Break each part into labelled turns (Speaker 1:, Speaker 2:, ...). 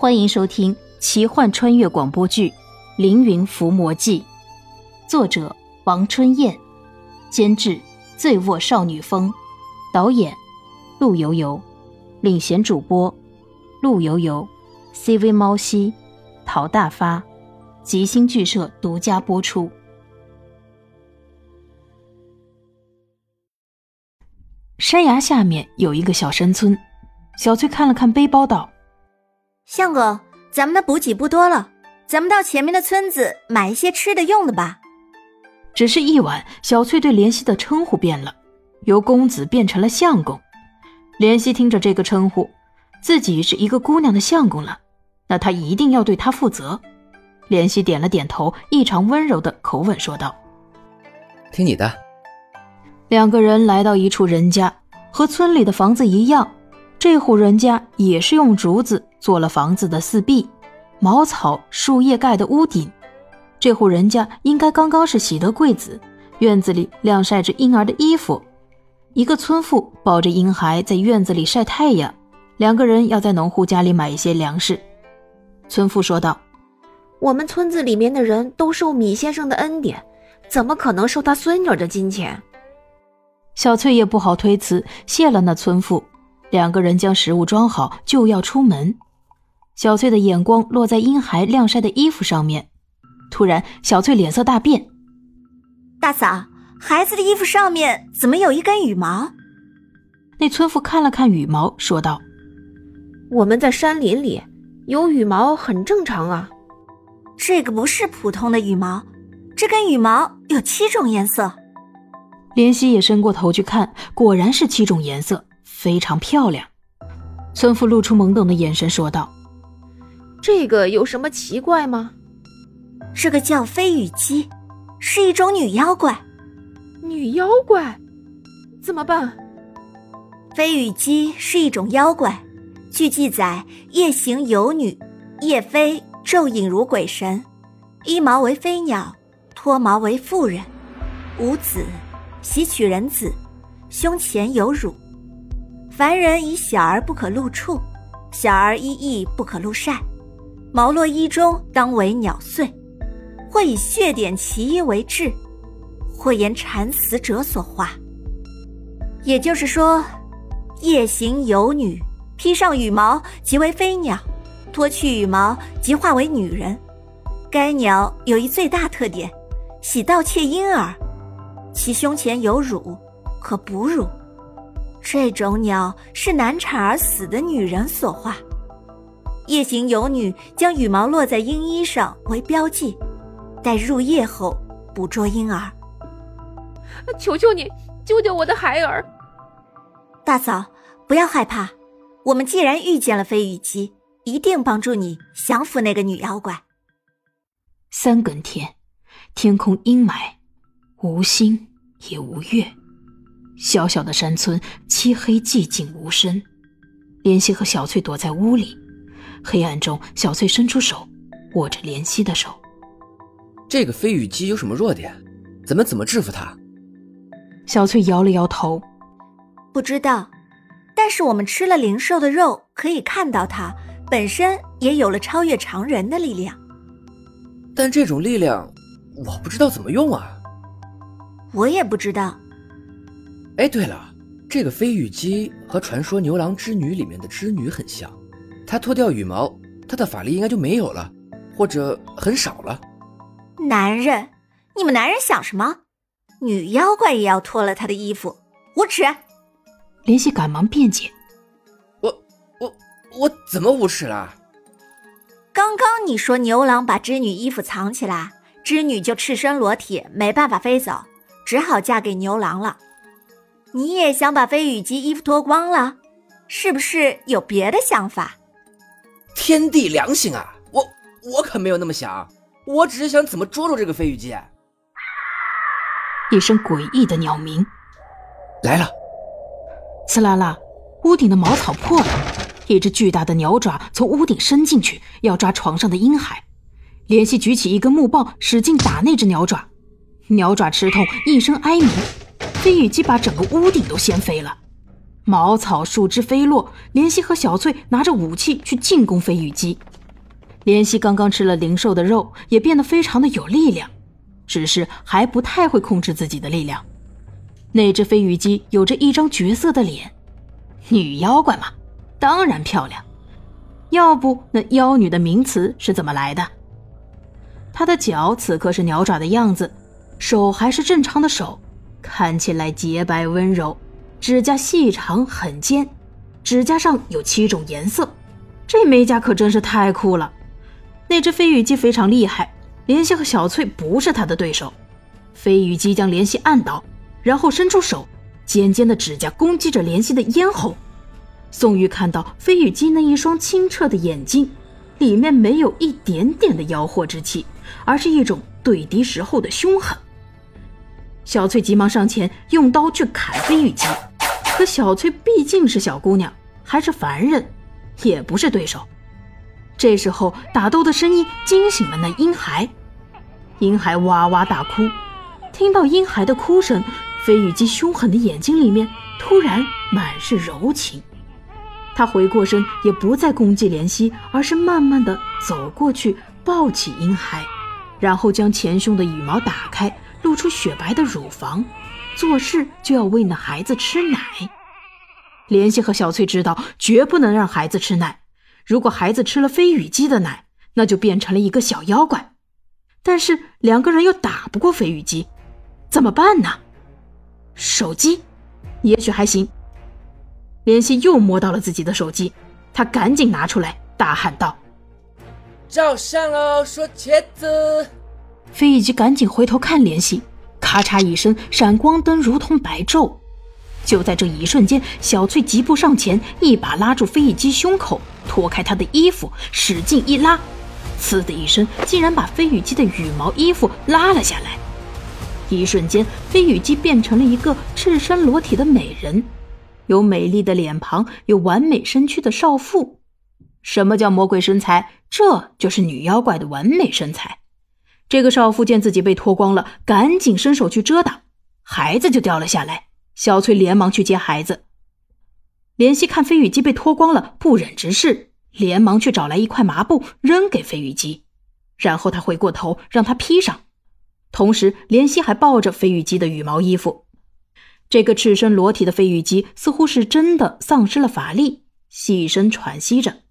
Speaker 1: 欢迎收听奇幻穿越广播剧《凌云伏魔记》，作者王春燕，监制醉卧少女风，导演陆游游，领衔主播陆游游，CV 猫西，陶大发，吉星剧社独家播出。山崖下面有一个小山村，小翠看了看背包，道。
Speaker 2: 相公，咱们的补给不多了，咱们到前面的村子买一些吃的用的吧。
Speaker 1: 只是一晚，小翠对莲溪的称呼变了，由公子变成了相公。莲溪听着这个称呼，自己是一个姑娘的相公了，那他一定要对她负责。莲溪点了点头，异常温柔的口吻说道：“
Speaker 3: 听你的。”
Speaker 1: 两个人来到一处人家，和村里的房子一样。这户人家也是用竹子做了房子的四壁，茅草、树叶盖的屋顶。这户人家应该刚刚是喜得贵子，院子里晾晒着婴儿的衣服。一个村妇抱着婴孩在院子里晒太阳。两个人要在农户家里买一些粮食。村妇说道：“
Speaker 4: 我们村子里面的人都受米先生的恩典，怎么可能受他孙女的金钱？”
Speaker 1: 小翠也不好推辞，谢了那村妇。两个人将食物装好，就要出门。小翠的眼光落在婴孩晾晒的衣服上面，突然，小翠脸色大变。
Speaker 2: 大嫂，孩子的衣服上面怎么有一根羽毛？
Speaker 1: 那村妇看了看羽毛，说道：“
Speaker 4: 我们在山林里，有羽毛很正常啊。
Speaker 2: 这个不是普通的羽毛，这根羽毛有七种颜色。”
Speaker 1: 莲溪也伸过头去看，果然是七种颜色。非常漂亮，村妇露出懵懂的眼神说道：“
Speaker 4: 这个有什么奇怪吗？
Speaker 2: 这个叫飞羽姬，是一种女妖怪。
Speaker 4: 女妖怪，怎么办？
Speaker 2: 飞羽姬是一种妖怪，据记载，夜行游女，夜飞昼隐如鬼神，衣毛为飞鸟，脱毛为妇人，无子，喜取人子，胸前有乳。”凡人以小儿不可露处，小儿衣亦不可露晒，毛落衣中当为鸟碎，或以血点其衣为质，或言产死者所化。也就是说，夜行游女，披上羽毛即为飞鸟，脱去羽毛即化为女人。该鸟有一最大特点，喜盗窃婴儿，其胸前有乳，可哺乳。这种鸟是难产而死的女人所化。夜行游女将羽毛落在婴衣上为标记，待入夜后捕捉婴儿。
Speaker 4: 求求你救救我的孩儿！
Speaker 2: 大嫂，不要害怕，我们既然遇见了飞羽姬，一定帮助你降服那个女妖怪。
Speaker 1: 三更天，天空阴霾，无星也无月。小小的山村，漆黑寂静无声。莲溪和小翠躲在屋里，黑暗中，小翠伸出手，握着怜惜的手。
Speaker 3: 这个飞羽姬有什么弱点？咱们怎么制服它？
Speaker 1: 小翠摇了摇头，
Speaker 2: 不知道。但是我们吃了灵兽的肉，可以看到它本身也有了超越常人的力量。
Speaker 3: 但这种力量，我不知道怎么用啊。
Speaker 2: 我也不知道。
Speaker 3: 哎，对了，这个飞羽姬和传说牛郎织女里面的织女很像，她脱掉羽毛，他的法力应该就没有了，或者很少了。
Speaker 2: 男人，你们男人想什么？女妖怪也要脱了他的衣服，无耻！
Speaker 1: 莲溪赶忙辩解：“
Speaker 3: 我我我怎么无耻了？
Speaker 2: 刚刚你说牛郎把织女衣服藏起来，织女就赤身裸体，没办法飞走，只好嫁给牛郎了。”你也想把飞羽姬衣服脱光了，是不是有别的想法？
Speaker 3: 天地良心啊！我我可没有那么想，我只是想怎么捉住这个飞羽姬。
Speaker 1: 一声诡异的鸟鸣，
Speaker 3: 来了！
Speaker 1: 刺啦啦，屋顶的茅草破了，一只巨大的鸟爪从屋顶伸进去，要抓床上的婴孩。莲溪举起一根木棒，使劲打那只鸟爪，鸟爪吃痛，一声哀鸣。飞羽姬把整个屋顶都掀飞了，茅草、树枝飞落。莲溪和小翠拿着武器去进攻飞羽姬，怜惜刚刚吃了灵兽的肉，也变得非常的有力量，只是还不太会控制自己的力量。那只飞羽鸡有着一张绝色的脸，女妖怪嘛，当然漂亮。要不那妖女的名词是怎么来的？她的脚此刻是鸟爪的样子，手还是正常的手，看起来洁白温柔，指甲细长很尖，指甲上有七种颜色，这美甲可真是太酷了。那只飞羽鸡非常厉害，莲希和小翠不是它的对手。飞羽鸡将莲希按倒，然后伸出手，尖尖的指甲攻击着莲希的咽喉。宋玉看到飞羽鸡那一双清澈的眼睛，里面没有一点点的妖惑之气，而是一种对敌时候的凶狠。小翠急忙上前用刀去砍飞羽鸡，可小翠毕竟是小姑娘，还是凡人，也不是对手。这时候，打斗的声音惊醒了那婴孩，婴孩哇哇大哭。听到婴孩的哭声，飞羽鸡凶狠的眼睛里面突然满是柔情。他回过身，也不再攻击怜惜，而是慢慢的走过去，抱起婴孩，然后将前胸的羽毛打开，露出雪白的乳房，做事就要喂那孩子吃奶。怜惜和小翠知道，绝不能让孩子吃奶。如果孩子吃了飞羽鸡的奶，那就变成了一个小妖怪。但是两个人又打不过飞羽鸡，怎么办呢？手机，也许还行。莲希又摸到了自己的手机，他赶紧拿出来，大喊道：“
Speaker 3: 照相喽，说茄子！”
Speaker 1: 飞羽鸡赶紧回头看莲希，咔嚓一声，闪光灯如同白昼。就在这一瞬间，小翠疾步上前，一把拉住飞羽鸡胸口。脱开他的衣服，使劲一拉，呲的一声，竟然把飞羽姬的羽毛衣服拉了下来。一瞬间，飞羽姬变成了一个赤身裸体的美人，有美丽的脸庞，有完美身躯的少妇。什么叫魔鬼身材？这就是女妖怪的完美身材。这个少妇见自己被脱光了，赶紧伸手去遮挡，孩子就掉了下来。小翠连忙去接孩子。怜惜看飞羽姬被脱光了，不忍直视，连忙去找来一块麻布扔给飞羽姬，然后他回过头让他披上，同时怜惜还抱着飞羽姬的羽毛衣服。这个赤身裸体的飞羽姬似乎是真的丧失了法力，细声喘息着。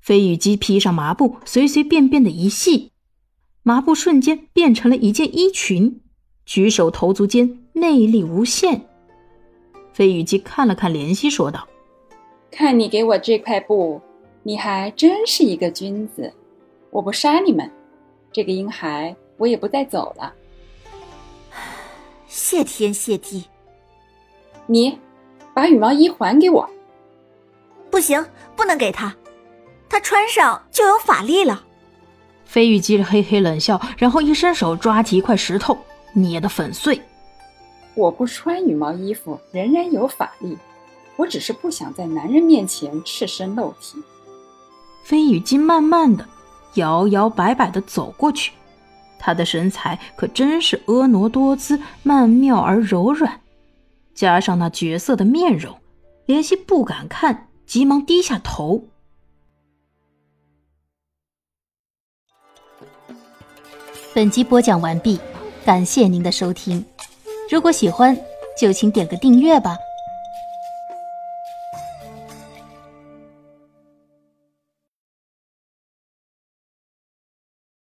Speaker 1: 飞羽姬披上麻布，随随便便的一系，麻布瞬间变成了一件衣裙，举手投足间魅力无限。飞羽姬看了看怜惜，说道：“
Speaker 5: 看你给我这块布，你还真是一个君子。我不杀你们，这个婴孩我也不带走了。
Speaker 2: 谢天谢地！
Speaker 5: 你把羽毛衣还给我。
Speaker 2: 不行，不能给他，他穿上就有法力了。”
Speaker 1: 飞羽姬嘿嘿冷笑，然后一伸手抓起一块石头，捏得粉碎。
Speaker 5: 我不穿羽毛衣服，仍然有法力。我只是不想在男人面前赤身露体。
Speaker 1: 飞羽鸡慢慢的、摇摇摆摆的走过去，她的身材可真是婀娜多姿、曼妙而柔软，加上那绝色的面容，怜惜不敢看，急忙低下头。
Speaker 6: 本集播讲完毕，感谢您的收听。如果喜欢，就请点个订阅吧。